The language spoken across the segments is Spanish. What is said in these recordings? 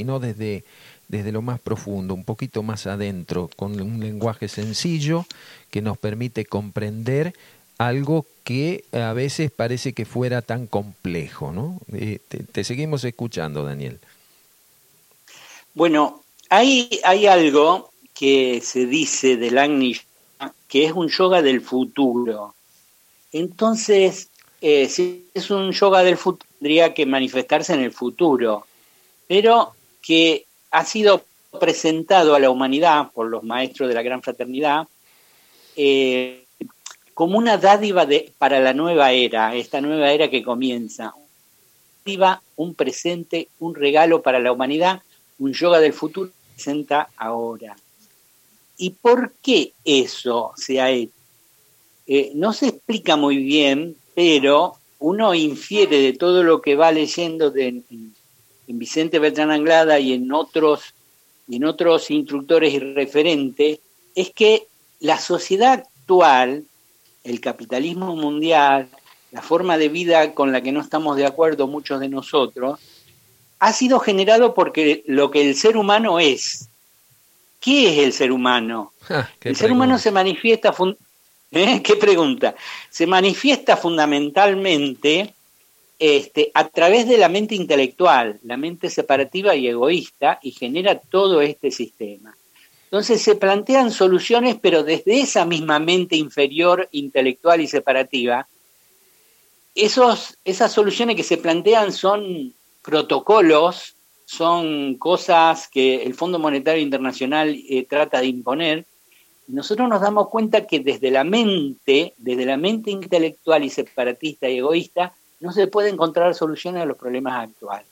sino desde, desde lo más profundo, un poquito más adentro, con un lenguaje sencillo que nos permite comprender algo que a veces parece que fuera tan complejo, ¿no? Eh, te, seguimos escuchando, Daniel. Bueno, hay, hay algo que se dice del Agni que es un yoga del futuro. Entonces, eh, si es un yoga del futuro, tendría que manifestarse en el futuro, pero que ha sido presentado a la humanidad por los maestros de la Gran Fraternidad eh, como una dádiva para la nueva era, esta nueva era que comienza. Un presente, un regalo para la humanidad, un yoga del futuro que presenta ahora. ¿Y por qué eso se ha hecho? Eh, no se explica muy bien, pero uno infiere de todo lo que va leyendo en, Vicente Beltrán Anglada y en otros, y en otros instructores y referentes, es que la sociedad actual, el capitalismo mundial, la forma de vida con la que no estamos de acuerdo muchos de nosotros, ha sido generado porque lo que el ser humano es. ¿Qué es el ser humano? el ser humano se manifiesta ¿Eh? ¿Qué pregunta? Se manifiesta fundamentalmente este, a través de la mente intelectual, la mente separativa y egoísta, y genera todo este sistema. Entonces se plantean soluciones, pero desde esa misma mente inferior, intelectual y separativa, esos, esas soluciones que se plantean son protocolos, son cosas que el Fondo Monetario Internacional eh, trata de imponer, nosotros nos damos cuenta que desde la mente, desde la mente intelectual y separatista y egoísta, no se puede encontrar soluciones a los problemas actuales.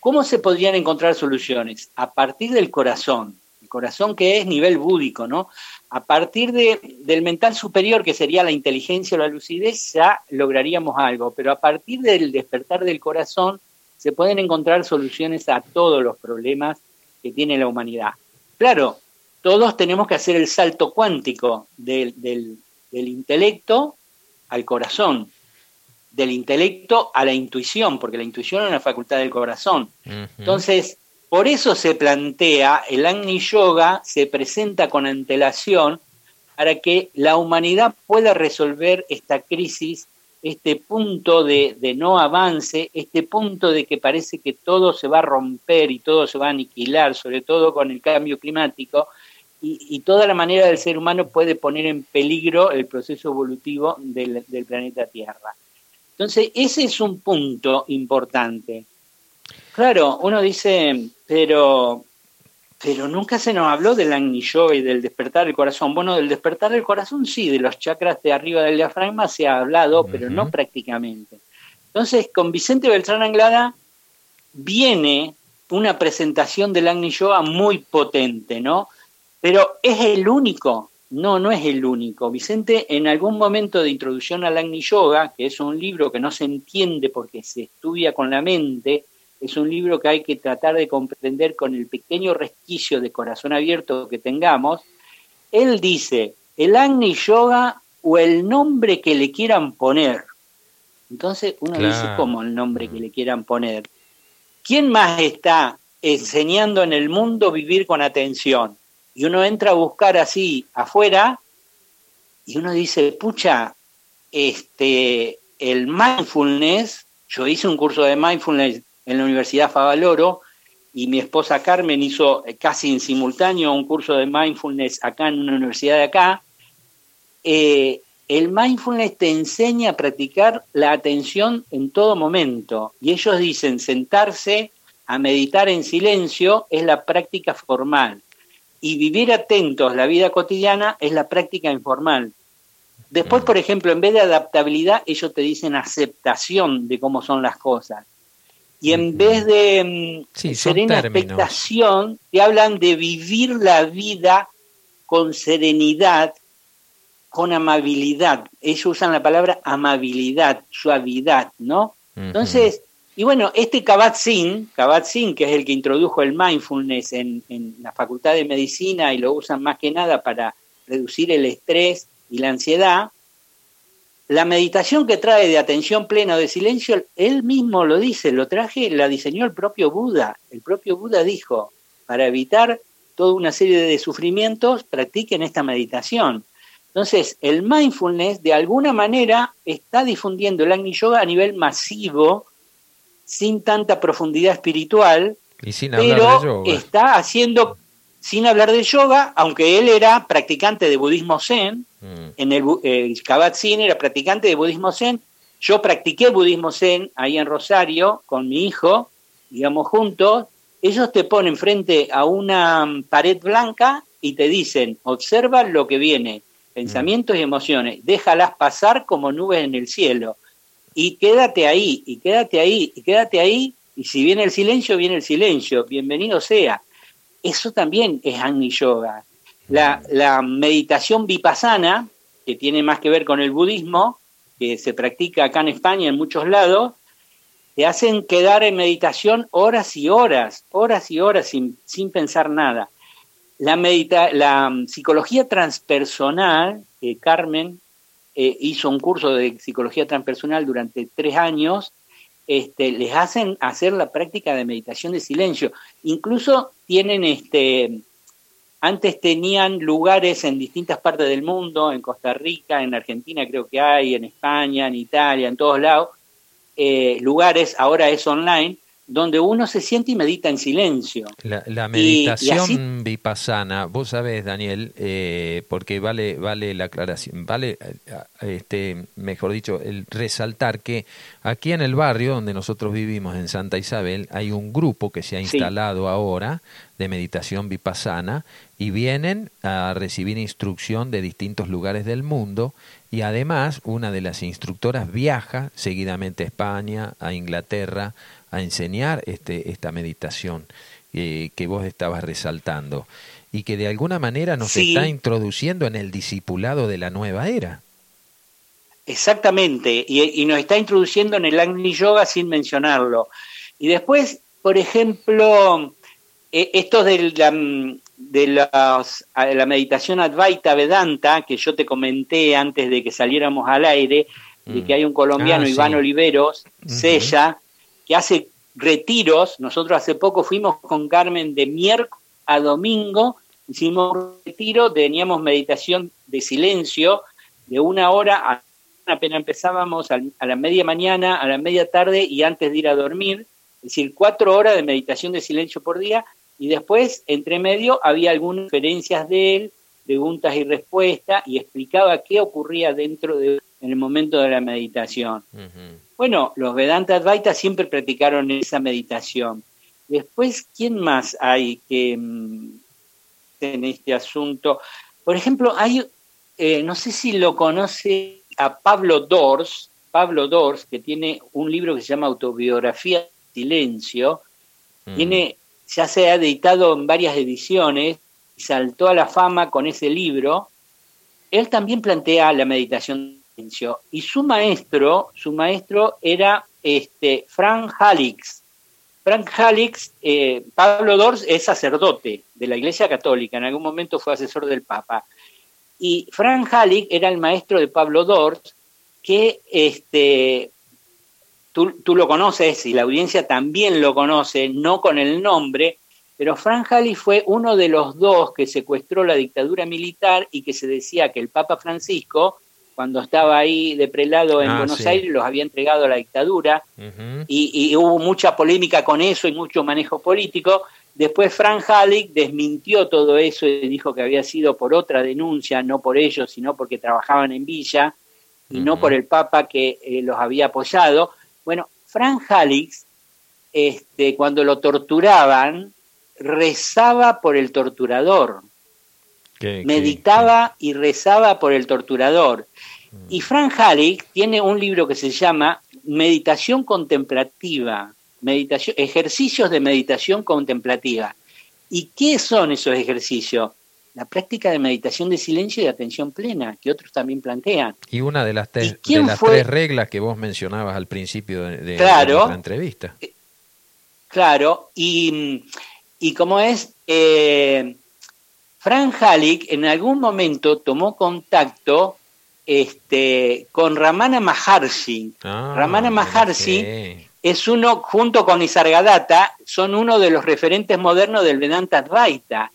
¿Cómo se podrían encontrar soluciones? A partir del corazón, el corazón que es nivel búdico, ¿no? A partir de, del mental superior, que sería la inteligencia o la lucidez, ya lograríamos algo, pero a partir del despertar del corazón se pueden encontrar soluciones a todos los problemas que tiene la humanidad. Claro, todos tenemos que hacer el salto cuántico del, intelecto al corazón, del intelecto a la intuición, porque la intuición es una facultad del corazón. Entonces, por eso se plantea, el Agni Yoga se presenta con antelación para que la humanidad pueda resolver esta crisis, este punto de, de, no avance, este punto de que parece que todo se va a romper y todo se va a aniquilar, sobre todo con el cambio climático, y, toda la manera del ser humano puede poner en peligro el proceso evolutivo del, planeta Tierra. Entonces, ese es un punto importante. Claro, uno dice, pero, pero nunca se nos habló del Agni Yoga y del despertar del corazón. Bueno, del despertar del corazón sí, de los chakras de arriba del diafragma se ha hablado, pero no prácticamente. Entonces, con Vicente Beltrán Anglada viene una presentación del Agni Yoga muy potente, ¿no? Pero es el único, no, no es el único. Vicente, en algún momento de introducción al Agni Yoga, que es un libro que no se entiende porque se estudia con la mente, es un libro que hay que tratar de comprender con el pequeño resquicio de corazón abierto que tengamos, él dice, el Agni Yoga o el nombre que le quieran poner. Entonces uno dice, ¿cómo el nombre que le quieran poner? ¿Quién más está enseñando en el mundo vivir con atención? Y uno entra a buscar así afuera y uno dice, pucha, este, el mindfulness, yo hice un curso de mindfulness en la Universidad Favaloro y mi esposa Carmen hizo casi en simultáneo un curso de mindfulness acá en una universidad de acá. Eh, el mindfulness te enseña a practicar la atención en todo momento y ellos dicen sentarse a meditar en silencio es la práctica formal y vivir atentos la vida cotidiana es la práctica informal. Después, por ejemplo, en vez de adaptabilidad, ellos te dicen aceptación de cómo son las cosas. Y en vez de mm, serena expectación, te hablan de vivir la vida con serenidad, con amabilidad. Ellos usan la palabra amabilidad, suavidad, ¿no? Entonces, y bueno, este Kabat-Zinn, que es el que introdujo el mindfulness en, la Facultad de Medicina y lo usan más que nada para reducir el estrés y la ansiedad, la meditación que trae de atención plena o de silencio, él mismo lo dice, lo traje, la diseñó el propio Buda. El propio Buda dijo, para evitar toda una serie de sufrimientos, practiquen esta meditación. Entonces, el mindfulness de alguna manera está difundiendo el Agni Yoga a nivel masivo, sin tanta profundidad espiritual, y sin pero está haciendo, sin hablar de yoga, aunque él era practicante de budismo zen, mm. en el eh, Kabat-Zinn era practicante de budismo zen, yo practiqué budismo zen ahí en Rosario con mi hijo, digamos juntos, ellos te ponen frente a una pared blanca y te dicen, observa lo que viene, pensamientos y emociones, déjalas pasar como nubes en el cielo y quédate ahí, y quédate ahí, y quédate ahí, y si viene el silencio, viene el silencio, bienvenido sea. Eso también es Agni Yoga. La, meditación vipassana, que tiene más que ver con el budismo, que se practica acá en España en muchos lados, te hacen quedar en meditación horas y horas, horas y horas sin, sin pensar nada. La, medita la psicología transpersonal, que Carmen eh, hizo un curso de psicología transpersonal durante tres años, este, les hacen hacer la práctica de meditación de silencio. Incluso tienen, este, antes tenían lugares en distintas partes del mundo, en Costa Rica, en Argentina creo que hay, en España, en Italia, en todos lados, eh, lugares, ahora es online, donde uno se siente y medita en silencio. La, meditación vipassana, vos sabés, Daniel, eh, porque vale, vale la aclaración, vale, eh, este, mejor dicho, el resaltar que aquí en el barrio donde nosotros vivimos, en Santa Isabel, hay un grupo que se ha instalado ahora de meditación vipassana y vienen a recibir instrucción de distintos lugares del mundo y además una de las instructoras viaja seguidamente a España, a Inglaterra, a enseñar este, esta meditación eh, que vos estabas resaltando y que de alguna manera nos está introduciendo en el discipulado de la nueva era. Exactamente, y, nos está introduciendo en el Agni Yoga sin mencionarlo. Y después, por ejemplo, eh, esto de la, de la meditación Advaita Vedanta, que yo te comenté antes de que saliéramos al aire, de que mm. hay un colombiano, ah, Iván Oliveros, Sella, que hace retiros. Nosotros hace poco fuimos con Carmen de miércoles a domingo, hicimos un retiro, teníamos meditación de silencio de una hora, apenas empezábamos a la media mañana, a la media tarde y antes de ir a dormir, es decir, cuatro horas de meditación de silencio por día y después, entre medio, había algunas referencias de él, preguntas y respuestas y explicaba qué ocurría dentro de en el momento de la meditación. Bueno, los Vedanta Advaita siempre practicaron esa meditación. Después, ¿quién más hay que mm, en este asunto? Por ejemplo, hay, eh, no sé si lo conoce a Pablo Dors, Pablo Dors, que tiene un libro que se llama Autobiografía Silencio, mm. tiene, ya se ha editado en varias ediciones, y saltó a la fama con ese libro. Él también plantea la meditación y su maestro, su maestro era este, Frank Halix. Frank Halix, eh, Pablo Dors es sacerdote de la Iglesia Católica, en algún momento fue asesor del Papa. Y Frank Halix era el maestro de Pablo Dors, que este, tú, tú, lo conoces y la audiencia también lo conoce, no con el nombre, pero Frank Halix fue uno de los dos que secuestró la dictadura militar y que se decía que el Papa Francisco cuando estaba ahí de prelado en ah, Buenos Aires, los había entregado a la dictadura. Y, hubo mucha polémica con eso y mucho manejo político. Después Frank Halleck desmintió todo eso y dijo que había sido por otra denuncia, no por ellos, sino porque trabajaban en Villa y no por el Papa que eh, los había apoyado. Bueno, Frank Halleck, este, cuando lo torturaban, rezaba por el torturador meditaba y rezaba por el torturador. Mm. Y Frank Halleck tiene un libro que se llama Meditación Contemplativa, meditación, ejercicios de meditación contemplativa. ¿Y qué son esos ejercicios? La práctica de meditación de silencio y de atención plena, que otros también plantean. Y una de las, de las tres reglas que vos mencionabas al principio de, la entrevista. Eh, claro, y, y como es, eh, Frank Halleck en algún momento tomó contacto este, con Ramana Maharshi. Ah, Ramana Maharshi es uno, junto con Nisargadatta, son uno de los referentes modernos del Vedanta Advaita.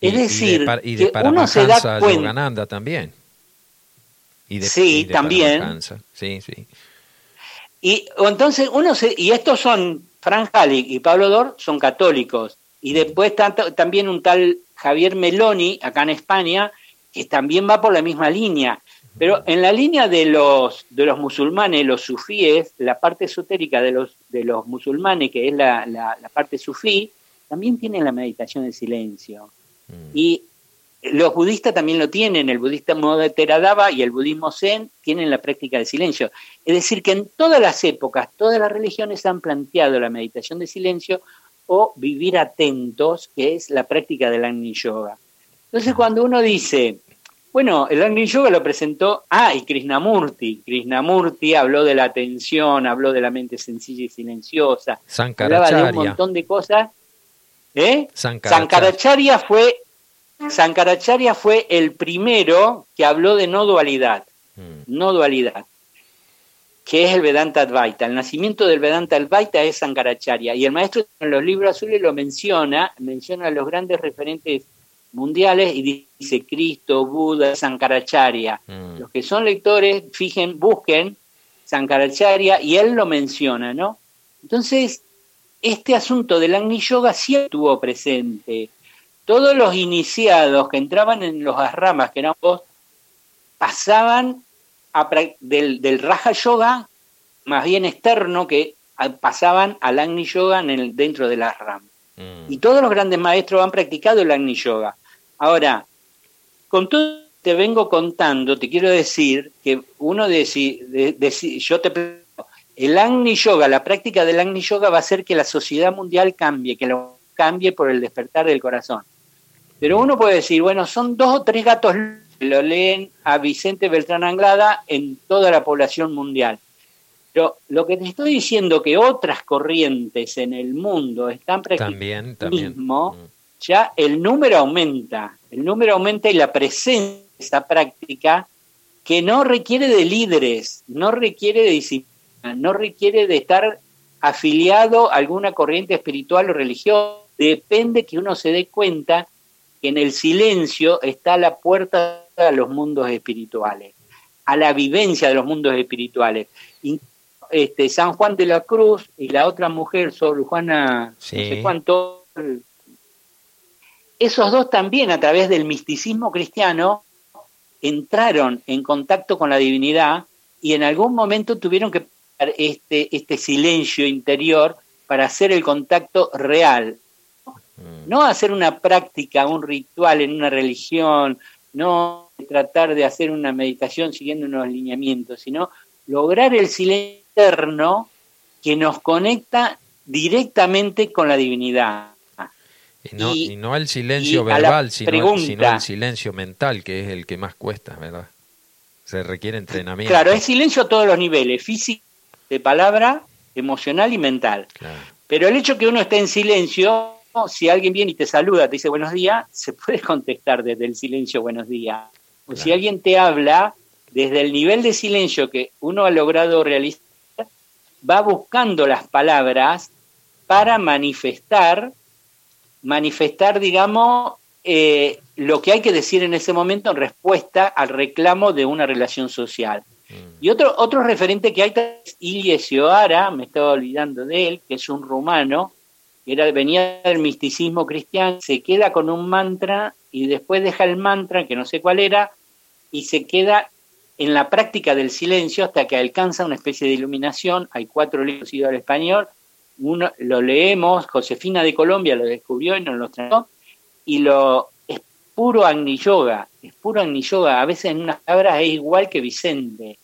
Y- Es y de decir, y de que uno se da cuenta. Yogananda también. Y de, Sí, y de también. Sí, sí. Y entonces uno se, y estos son Frank Halleck y Pablo Dor son católicos y después tanto, también un tal Javier Meloni acá en España que también va por la misma línea. Pero en la línea de los de los musulmanes, los sufíes, la parte esotérica de los de los musulmanes, que es la, la, la parte sufí, también tienen la meditación en silencio. Mm. Y los budistas también lo tienen, el budismo de Theravada y el budismo Zen tienen la práctica del silencio. Es decir, que en todas las épocas, todas las religiones han planteado la meditación de silencio o vivir atentos, que es la práctica del Agni Yoga. Entonces, cuando uno dice, bueno, el Agni Yoga lo presentó, ah, y Krishnamurti, Krishnamurti habló de la atención, habló de la mente sencilla y silenciosa, hablaba de un montón de cosas. ¿Eh? Sankaracharya. Sankaracharya fue, Sankaracharya fue el primero que habló de no dualidad, Mm. no dualidad, que es el Vedanta Advaita. El nacimiento del Vedanta Advaita es Sankaracharya. Y el maestro en los libros azules lo menciona, menciona a los grandes referentes mundiales y dice Cristo, Buda, Sankaracharya. Mm. Los que son lectores, fijen, busquen Sankaracharya y él lo menciona, ¿no? Entonces, este asunto del Agni Yoga sí estuvo presente. Todos los iniciados que entraban en los asramas, que eran vos, pasaban a del, del Raja Yoga, más bien externo, que pasaban al Agni Yoga en el, dentro del ashram. Mm. Y todos los grandes maestros han practicado el Agni Yoga. Ahora, con todo lo que te vengo contando, te quiero decir que uno de- deci- yo te el Agni Yoga, la práctica del Agni Yoga va a hacer que la sociedad mundial cambie, que lo cambie por el despertar del corazón. Pero uno puede decir, bueno, son dos o tres gatos lo leen a Vicente Beltrán Anglada en toda la población mundial. Pero lo que te estoy diciendo que otras corrientes en el mundo están practicando También, también. mismo, Mm. ya el número aumenta, el número aumenta y la presencia de esta práctica que no requiere de líderes, no requiere de disciplina, no requiere de estar afiliado a alguna corriente espiritual o religiosa, depende que uno se dé cuenta que en el silencio está la puerta a los mundos espirituales, a la vivencia de los mundos espirituales. Este, San Juan de la Cruz y la otra mujer, Sor Juana, Sí. no sé cuánto, esos dos también a través del misticismo cristiano entraron en contacto con la divinidad y en algún momento tuvieron que pasar este, este silencio interior para hacer el contacto real, Mm. no hacer una práctica, un ritual en una religión, no tratar de hacer una meditación siguiendo unos lineamientos, sino lograr el silencio interno que nos conecta directamente con la divinidad. Y no, Y- y no el silencio verbal, sino, pregunta- sino el silencio mental, que es el que más cuesta, ¿verdad? Se requiere entrenamiento. Claro, es silencio a todos los niveles, físico, de palabra, emocional y mental. Claro. Pero el hecho que uno esté en silencio, si alguien viene y te saluda, te dice buenos días, se puede contestar desde el silencio buenos días. O si alguien te habla, desde el nivel de silencio que uno ha logrado realizar, va buscando las palabras para manifestar, manifestar, digamos, eh, lo que hay que decir en ese momento en respuesta al reclamo de una relación social. Mm. Y otro, otro referente que hay es Ilya Sioara, me estaba olvidando de él, que es un rumano, que era, venía del misticismo cristiano, se queda con un mantra y después deja el mantra, que no sé cuál era, y se queda en la práctica del silencio hasta que alcanza una especie de iluminación. Hay cuatro libros traducidos al español, uno lo leemos, Josefina de Colombia lo descubrió y nos lo trajo, y lo es puro Agni Yoga, es puro Agni Yoga, a veces en unas palabras es igual que Vicente.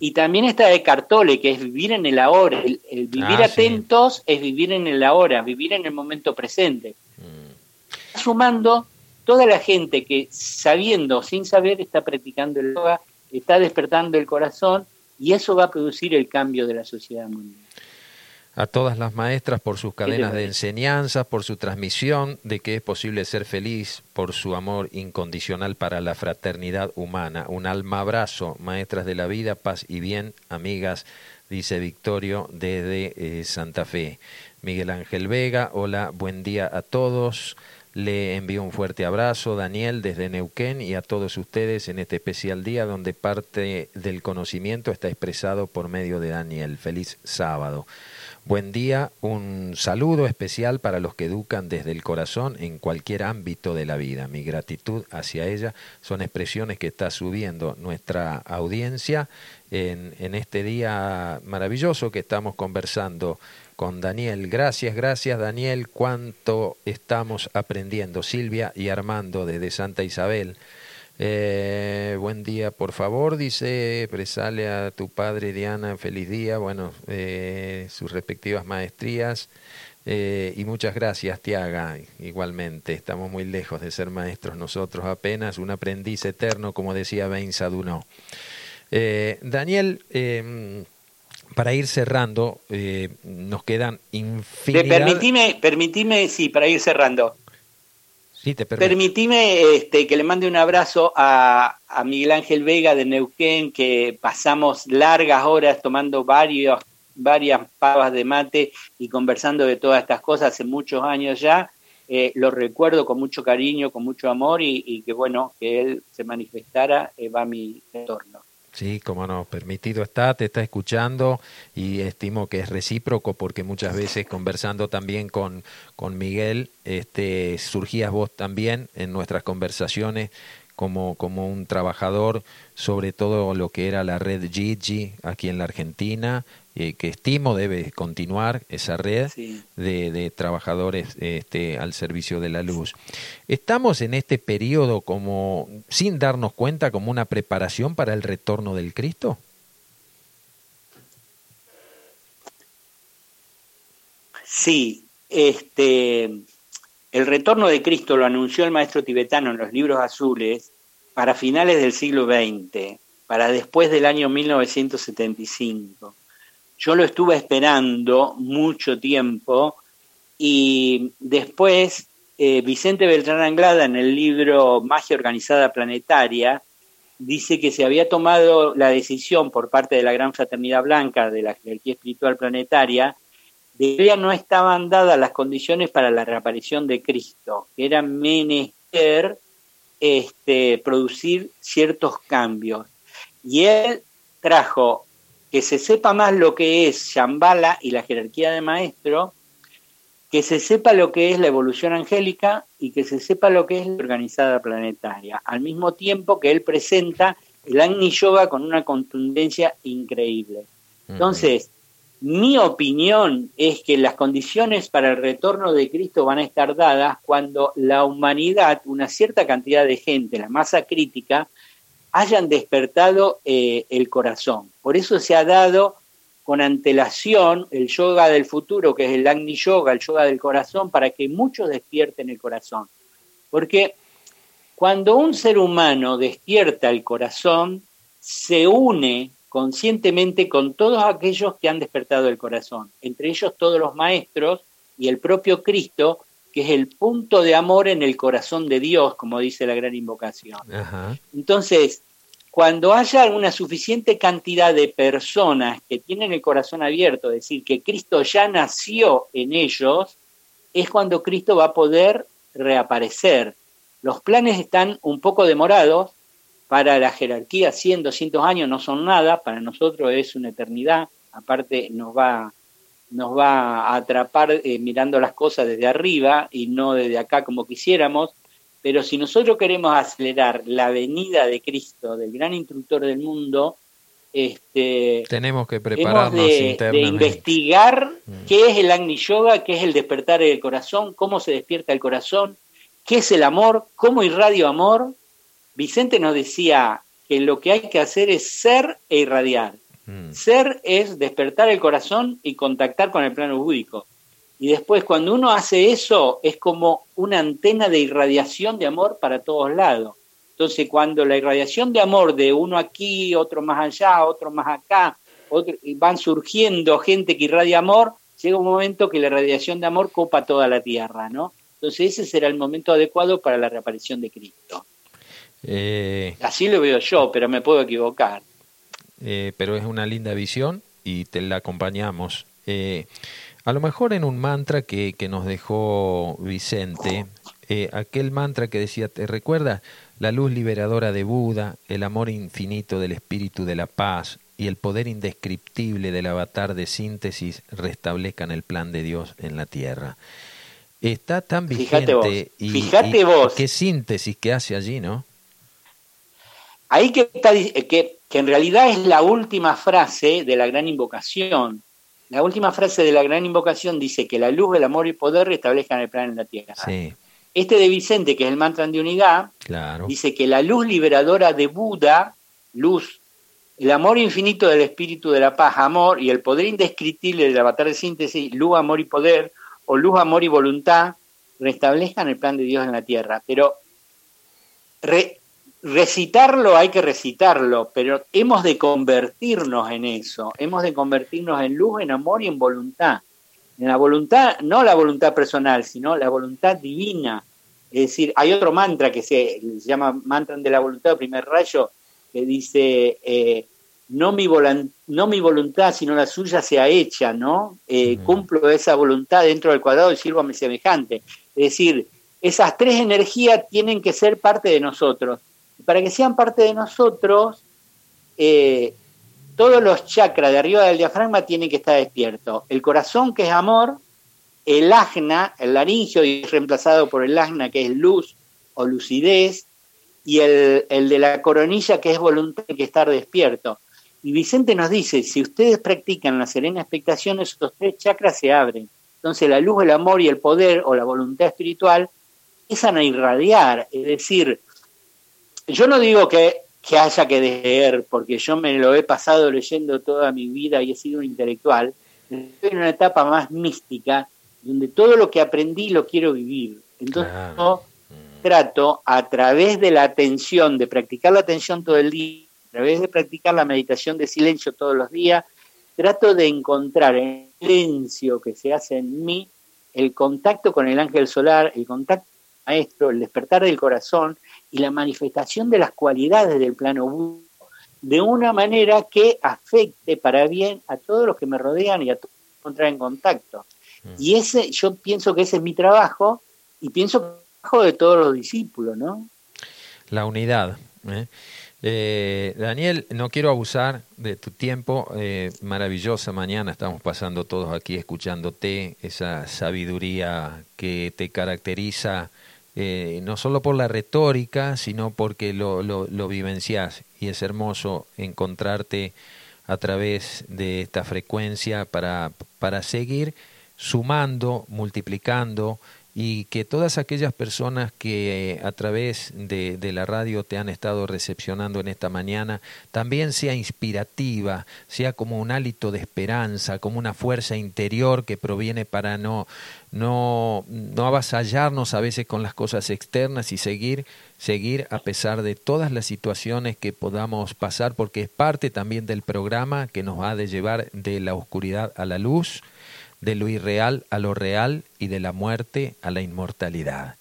Y también está de Cartole, que es vivir en el ahora. El, el vivir Ah, sí. atentos es vivir en el ahora, vivir en el momento presente. Mm. Sumando toda la gente que sabiendo o sin saber está practicando el yoga, está despertando el corazón y eso va a producir el cambio de la sociedad mundial. A todas las maestras por sus cadenas de enseñanza, por su transmisión de que es posible ser feliz, por su amor incondicional para la fraternidad humana. Un alma abrazo, maestras de la vida, paz y bien, amigas, dice Victorio desde eh, Santa Fe. Miguel Ángel Vega, hola, buen día a todos. Le envío un fuerte abrazo, Daniel, desde Neuquén y a todos ustedes en este especial día donde parte del conocimiento está expresado por medio de Daniel. Feliz sábado. Buen día, un saludo especial para los que educan desde el corazón en cualquier ámbito de la vida. Mi gratitud hacia ella son expresiones que está subiendo nuestra audiencia en, en este día maravilloso que estamos conversando con Daniel. Gracias, gracias Daniel, cuánto estamos aprendiendo. Silvia y Armando desde Santa Isabel. Eh, buen día, por favor, dice, presale a tu padre Diana, feliz día, bueno, eh, sus respectivas maestrías. Eh, y muchas gracias, Tiaga, igualmente. Estamos muy lejos de ser maestros nosotros, apenas un aprendiz eterno, como decía Ben Saduno. Daniel, em, para ir cerrando, eh, nos quedan infinidad... Permitime, permitime, sí, para ir cerrando. Sí, te permitime este, que le mande un abrazo a, a, Miguel Ángel Vega de Neuquén, que pasamos largas horas tomando varios, varias pavas de mate y conversando de todas estas cosas hace muchos años ya. Eh, lo recuerdo con mucho cariño, con mucho amor y, y que bueno, que él se manifestara eh, va a mi retorno. Sí, como no, permitido está, te está escuchando y estimo que es recíproco porque muchas veces conversando también con, con Miguel, este, surgías vos también en nuestras conversaciones como, como un trabajador sobre todo lo que era la red Gigi aquí en la Argentina, eh, que estimo debe continuar esa red de, de, trabajadores este, al servicio de la luz. Estamos en este periodo como, sin darnos cuenta, como una preparación para el retorno del Cristo. Sí, este, el retorno de Cristo lo anunció el maestro tibetano en los libros azules para finales del siglo XX, para después del año 1975. Yo lo estuve esperando mucho tiempo y después eh, Vicente Beltrán Anglada en el libro Magia Organizada Planetaria dice que se había tomado la decisión por parte de la Gran Fraternidad Blanca de la jerarquía espiritual planetaria de que ya no estaban dadas las condiciones para la reaparición de Cristo, que era menester este, producir ciertos cambios. Y él trajo que se sepa más lo que es Shambhala y la jerarquía de maestro, que se sepa lo que es la evolución angélica y que se sepa lo que es la organizada planetaria, al mismo tiempo que él presenta el Agni Yoga con una contundencia increíble. Entonces, mi opinión es que las condiciones para el retorno de Cristo van a estar dadas cuando la humanidad, una cierta cantidad de gente, la masa crítica, hayan despertado eh, el corazón. Por eso se ha dado con antelación el yoga del futuro, que es el Agni Yoga, el yoga del corazón, para que muchos despierten el corazón. Porque cuando un ser humano despierta el corazón, se une conscientemente con todos aquellos que han despertado el corazón, entre ellos todos los maestros y el propio Cristo, que es el punto de amor en el corazón de Dios, como dice la gran invocación. Entonces, cuando haya una suficiente cantidad de personas que tienen el corazón abierto, es decir, que Cristo ya nació en ellos, es cuando Cristo va a poder reaparecer. Los planes están un poco demorados, para la jerarquía 100, 200 años no son nada, para nosotros es una eternidad, aparte nos va, nos va a atrapar eh, mirando las cosas desde arriba y no desde acá como quisiéramos, pero si nosotros queremos acelerar la venida de Cristo, del gran instructor del mundo, este, tenemos que prepararnos de, de investigar mm. qué es el Agni Yoga, qué es el despertar del corazón, cómo se despierta el corazón, qué es el amor, cómo irradio amor, Vicente nos decía que lo que hay que hacer es ser e irradiar. Mm. Ser es despertar el corazón y contactar con el plano búdico. Y después cuando uno hace eso es como una antena de irradiación de amor para todos lados. Entonces cuando la irradiación de amor de uno aquí, otro más allá, otro más acá, van surgiendo gente que irradia amor, llega un momento que la radiación de amor copa toda la tierra, ¿no? Entonces ese será el momento adecuado para la reaparición de Cristo. Eh, Así lo veo yo, pero me puedo equivocar. Eh, pero es una linda visión y te la acompañamos. Eh, a lo mejor en un mantra que, que nos dejó Vicente, aquel mantra que decía, ¿te recuerdas? La luz liberadora de Buda, el amor infinito del espíritu de la paz y el poder indescriptible del avatar de síntesis restablezcan el plan de Dios en la tierra. Está tan vigente y, Fíjate vos. qué síntesis que hace allí, ¿no? Ahí que está que, que en realidad es la última frase de la gran invocación. La última frase de la gran invocación dice que la luz, el amor y el poder restablezcan el plan en la tierra. Este de Vicente, que es el mantra de unidad, dice que la luz liberadora de Buda, luz, el amor infinito del espíritu de la paz, amor, y el poder indescriptible del avatar de síntesis, luz, amor y poder, o luz, amor y voluntad, restablezcan el plan de Dios en la tierra. Pero recitarlo hay que recitarlo, pero hemos de convertirnos en eso, hemos de convertirnos en luz, en amor y en voluntad. En la voluntad, no la voluntad personal, sino la voluntad divina. Es decir, hay otro mantra que se, llama mantra de la voluntad, primer rayo, que dice, eh, no, mi no mi voluntad, sino la suya sea hecha, ¿no? Eh, cumplo esa voluntad dentro del cuadrado y sirvo a mi semejante. Es decir, esas tres energías tienen que ser parte de nosotros. Para que sean parte de nosotros, eh, todos los chakras de arriba del diafragma tienen que estar despiertos. El corazón, que es amor, el ajna, el laringio, y es reemplazado por el ajna, que es luz o lucidez, y el, el de la coronilla, que es voluntad, que estar despierto. Y Vicente nos dice, si ustedes practican la serena expectación, esos tres chakras se abren. Entonces la luz, el amor y el poder o la voluntad espiritual empiezan a irradiar. Es decir, yo no digo que, que haya que leer, porque yo me lo he pasado leyendo toda mi vida y he sido un intelectual. Estoy en una etapa más mística, donde todo lo que aprendí lo quiero vivir. Entonces yo trato a través de la atención, de practicar la atención todo el día, a través de practicar la meditación de silencio todos los días, trato de encontrar en el silencio que se hace en mí el contacto con el ángel solar, el contacto maestro, el despertar del corazón y la manifestación de las cualidades del plano de una manera que afecte para bien a todos los que me rodean y a todos los que encontrar en contacto. Mm. Y ese, yo pienso que ese es mi trabajo y pienso que es el trabajo de todos los discípulos, ¿no? La unidad. ¿eh? Eh, Daniel, no quiero abusar de tu tiempo. Eh, maravillosa mañana, estamos pasando todos aquí escuchándote, esa sabiduría que te caracteriza, eh, no solo por la retórica, sino porque lo, lo, lo vivencias. Y es hermoso encontrarte a través de esta frecuencia para, para seguir sumando, multiplicando, y que todas aquellas personas que a través de, la radio te han estado recepcionando en esta mañana también sea inspirativa, sea como un hálito de esperanza, como una fuerza interior que proviene para no, no, no avasallarnos a veces con las cosas externas y seguir, seguir a pesar de todas las situaciones que podamos pasar, porque es parte también del programa que nos ha de llevar de la oscuridad a la luz de lo irreal a lo real y de la muerte a la inmortalidad.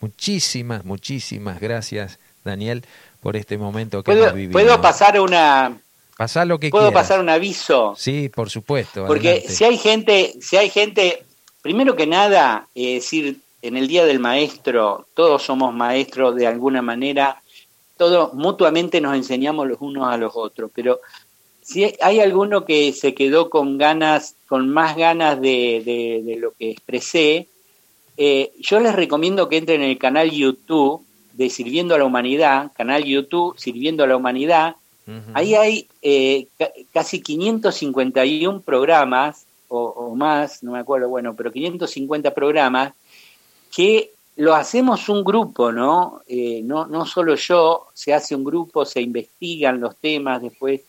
Muchísimas, muchísimas gracias, Daniel, por este momento que hemos vivido. ¿Puedo pasar una... Pasar lo que ¿Puedo pasar un aviso? Sí, por supuesto. Porque si hay gente, si hay gente, primero que nada, es decir, en el Día del Maestro, todos somos maestros de alguna manera, todos mutuamente nos enseñamos los unos a los otros, pero si hay alguno que se quedó con ganas, con más ganas de, de, lo que expresé, eh, yo les recomiendo que entren en el canal YouTube de Sirviendo a la Humanidad, canal YouTube Sirviendo a la Humanidad. Ahí hay eh, casi 551 programas, o, más, no me acuerdo, bueno, pero 550 programas, que lo hacemos un grupo, ¿no? Eh, no, no solo yo, se hace un grupo, se investigan los temas, después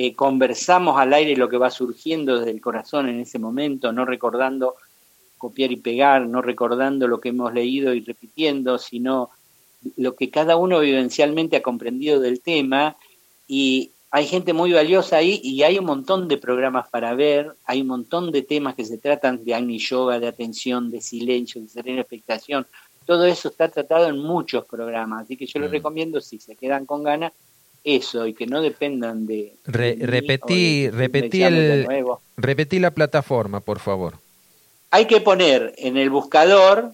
eh, conversamos al aire lo que va surgiendo desde el corazón en ese momento, no recordando copiar y pegar, no recordando lo que hemos leído y repitiendo, sino lo que cada uno vivencialmente ha comprendido del tema y hay gente muy valiosa ahí y hay un montón de programas para ver, hay un montón de temas que se tratan de Agni Yoga, de atención, de silencio, de serena expectación. Todo eso está tratado en muchos programas, así que yo les mm. recomiendo, si se quedan con ganas, eso y que no dependan de... repetí, repetí, el, repetí la plataforma, por favor. Hay que poner en el buscador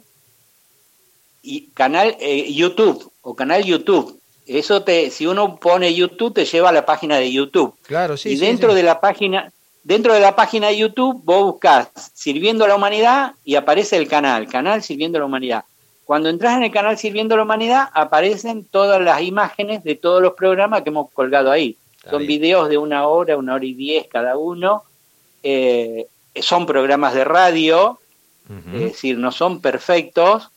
y canal eh, YouTube o canal YouTube eso te, si uno pone YouTube, te lleva a la página de YouTube. Claro, sí. Y dentro de la página, dentro de la página de YouTube, vos buscas Sirviendo a la Humanidad y aparece el canal, canal Sirviendo a la Humanidad. Cuando entras en el canal Sirviendo a la Humanidad, aparecen todas las imágenes de todos los programas que hemos colgado ahí. son videos de una hora, una hora y diez cada uno. Eh, son programas de radio, es decir, no son perfectos,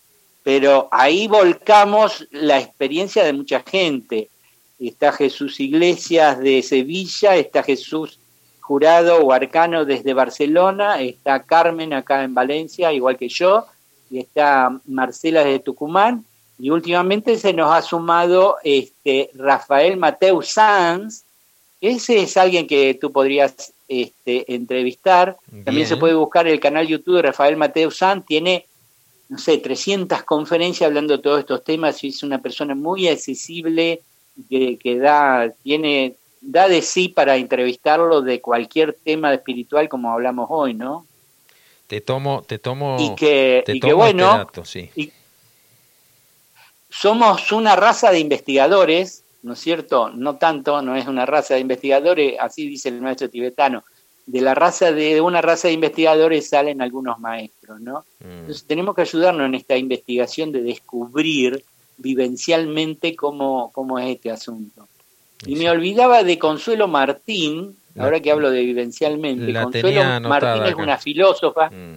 pero ahí volcamos la experiencia de mucha gente. Está Jesús Iglesias de Sevilla, está Jesús Jurado o Arcano desde Barcelona, está Carmen acá en Valencia, igual que yo, y está Marcela de Tucumán, y últimamente se nos ha sumado este Rafael Mateo Sanz, ese es alguien que tú podrías este, entrevistar. También se puede buscar el canal YouTube de Rafael Mateo Sanz, tiene no sé, 300 conferencias hablando de todos estos temas y es una persona muy accesible que, que da, tiene, da de sí para entrevistarlo de cualquier tema espiritual como hablamos hoy, ¿no? Te tomo, te tomo, y que, y que bueno, sí. somos una raza de investigadores, ¿no es cierto? No tanto, no es una raza de investigadores, así dice el maestro tibetano, de la raza de una raza de investigadores salen algunos maestros, ¿no? Mm. Entonces tenemos que ayudarnos en esta investigación de descubrir vivencialmente cómo, cómo es este asunto. Y me olvidaba de Consuelo Martín, ahora que hablo de vivencialmente, Consuelo Martín es una filósofa, mm.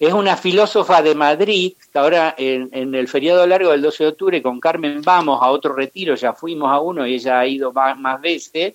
es una filósofa de Madrid, que ahora en, en, el feriado largo del 12 de octubre con Carmen vamos a otro retiro, ya fuimos a uno y ella ha ido más, más veces,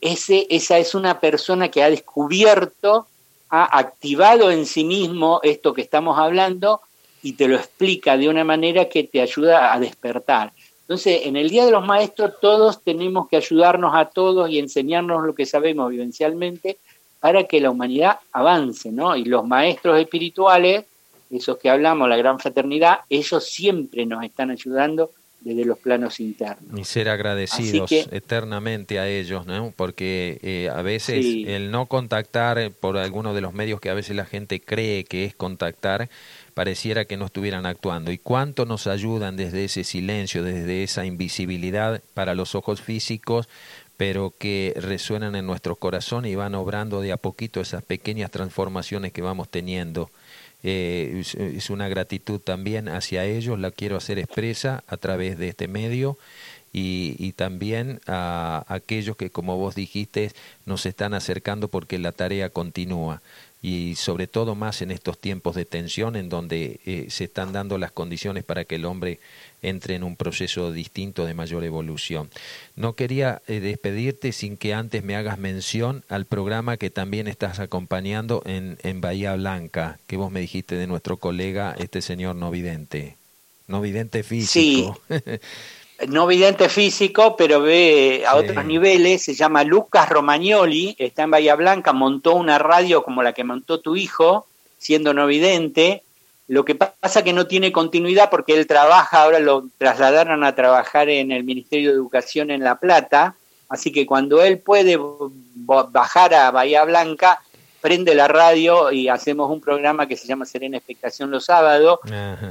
ese, esa es una persona que ha descubierto, ha activado en sí mismo esto que estamos hablando y te lo explica de una manera que te ayuda a despertar. Entonces, en el Día de los Maestros todos tenemos que ayudarnos a todos y enseñarnos lo que sabemos vivencialmente para que la humanidad avance, ¿no? Y los maestros espirituales, esos que hablamos, la gran fraternidad, ellos siempre nos están ayudando desde los planos internos. Y ser agradecidos eternamente a ellos, ¿no? Porque eh, a veces el no contactar por alguno de los medios que a veces la gente cree que es contactar, pareciera que no estuvieran actuando. ¿Y cuánto nos ayudan desde ese silencio, desde esa invisibilidad para los ojos físicos, pero que resuenan en nuestro corazón y van obrando de a poquito esas pequeñas transformaciones que vamos teniendo? Eh, es, una gratitud también hacia ellos, la quiero hacer expresa a través de este medio y, y, también a aquellos que, como vos dijiste, nos están acercando porque la tarea continúa y sobre todo más en estos tiempos de tensión en donde eh, se están dando las condiciones para que el hombre entre en un proceso distinto de mayor evolución. No quería eh, despedirte sin que antes me hagas mención al programa que también estás acompañando en, en Bahía Blanca, que vos me dijiste de nuestro colega, este señor no vidente, no vidente físico. Sí. no vidente físico, pero ve a otros niveles, se llama Lucas Romagnoli, está en Bahía Blanca, montó una radio como la que montó tu hijo, siendo no vidente, lo que pasa que no tiene continuidad porque él trabaja, ahora lo trasladaron a trabajar en el Ministerio de Educación en La Plata, así que cuando él puede bajar a Bahía Blanca, prende la radio y hacemos un programa que se llama Serena Expectación los sábados.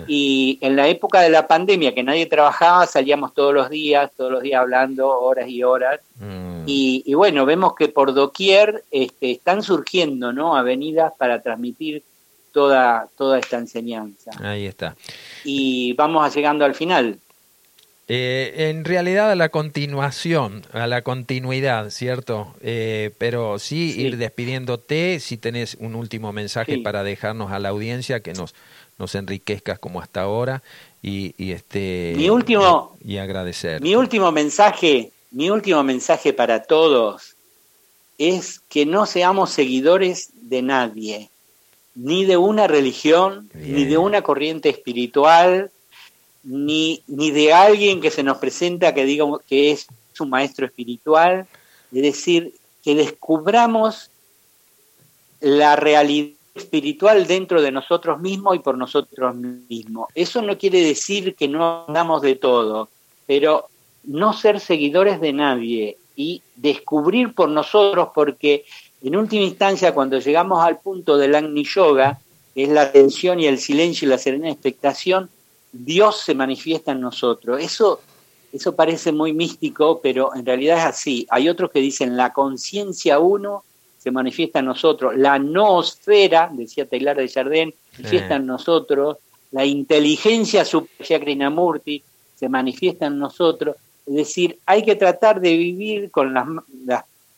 Y en la época de la pandemia, que nadie trabajaba, salíamos todos los días, todos los días hablando horas y horas. Mm. Y, bueno, vemos que por doquier este, están surgiendo ¿no? avenidas para transmitir toda, toda esta enseñanza. Ahí está. Y vamos llegando al final. Eh, en realidad a la continuación, a la continuidad, ¿cierto? Eh, pero sí, ir despidiéndote, si tenés un último mensaje para dejarnos a la audiencia que nos, nos enriquezcas como hasta ahora y, y este mi último y, agradecer. Mi último mensaje, mi último mensaje para todos es que no seamos seguidores de nadie, ni de una religión, ni de una corriente espiritual, ni, ni de alguien que se nos presenta que diga que es un maestro espiritual, Es decir, que descubramos la realidad espiritual dentro de nosotros mismos y por nosotros mismos. Eso no quiere decir que no hagamos de todo, pero no ser seguidores de nadie y descubrir por nosotros, porque en última instancia, cuando llegamos al punto del Agni Yoga, que es la atención y el silencio y la serena expectación, Dios se manifiesta en nosotros. Eso, eso parece muy místico, pero en realidad es así. Hay otros que dicen la conciencia uno se manifiesta en nosotros, la noosfera, decía Taylor de Jardín, manifiesta en nosotros, la inteligencia Krishnamurti se manifiesta en nosotros. Es decir, hay que tratar de vivir con las,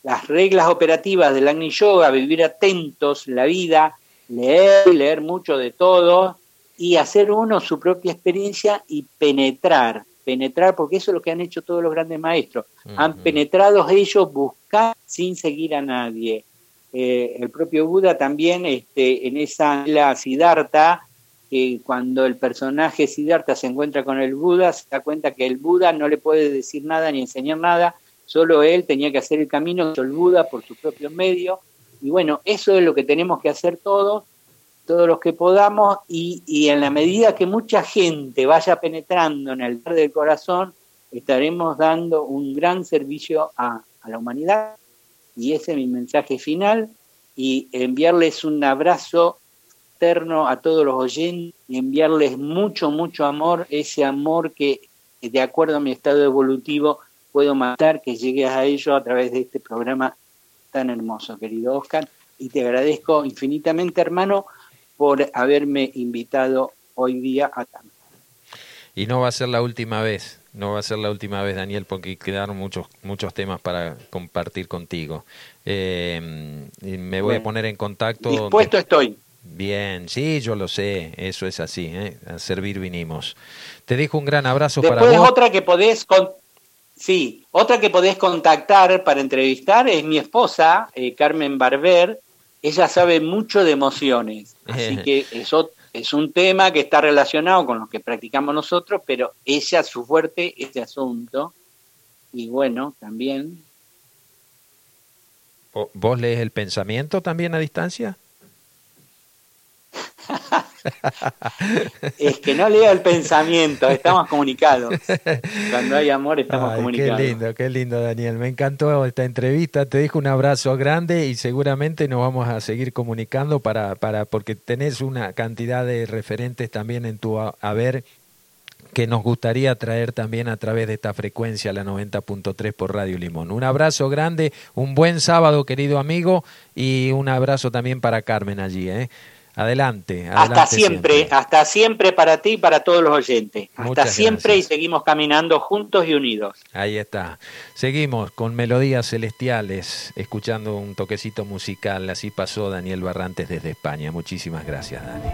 las, reglas operativas del Agni Yoga, vivir atentos la vida, leer, leer mucho de todo y hacer uno su propia experiencia y penetrar, penetrar, porque eso es lo que han hecho todos los grandes maestros. Han penetrado ellos buscar sin seguir a nadie. Eh, el propio Buda también este, en esa la Siddhartha, que cuando el personaje Siddhartha se encuentra con el Buda, se da cuenta que el Buda no le puede decir nada ni enseñar nada, solo él tenía que hacer el camino, el Buda por sus propios medios. Y bueno, eso es lo que tenemos que hacer todos, todos los que podamos, y, en la medida que mucha gente vaya penetrando en el del corazón, estaremos dando un gran servicio a, la humanidad y ese es mi mensaje final y enviarles un abrazo eterno a todos los oyentes y enviarles mucho, mucho amor, ese amor que de acuerdo a mi estado evolutivo puedo matar, que llegue a ello a través de este programa tan hermoso, querido Oscar. Y te agradezco infinitamente, hermano, por haberme invitado hoy día a tanto. Y no va a ser la última vez. No va a ser la última vez, Daniel, porque quedaron muchos, muchos temas para compartir contigo. Eh, me voy a poner en contacto. Dispuesto estoy. Bien, sí, yo lo sé, eso es así, ¿eh? a servir vinimos. Te dejo un gran abrazo para vos. otra que podés, con... sí, otra que podés contactar para entrevistar es mi esposa, eh, Carmen Barber. Ella sabe mucho de emociones, así que eso es un tema que está relacionado con lo que practicamos nosotros, pero ella, su fuerte, este asunto. Y bueno, también. ¿Vos lees el pensamiento también a distancia? es que no leo el pensamiento, estamos comunicados. Cuando hay amor estamos comunicados. Qué lindo, qué lindo, Daniel. Me encantó esta entrevista. Te dejo un abrazo grande y seguramente nos vamos a seguir comunicando para, para porque tenés una cantidad de referentes también en tu haber que nos gustaría traer también a través de esta frecuencia, la 90.3 por Radio Limón. Un abrazo grande, un buen sábado, querido amigo, y un abrazo también para Carmen allí. ¿eh? Adelante, Hasta siempre, hasta siempre para ti y para todos los oyentes. Hasta siempre y seguimos caminando juntos y unidos. Ahí está. Seguimos con melodías celestiales, escuchando un toquecito musical. Así pasó Daniel Barrantes desde España. Muchísimas gracias, Dani.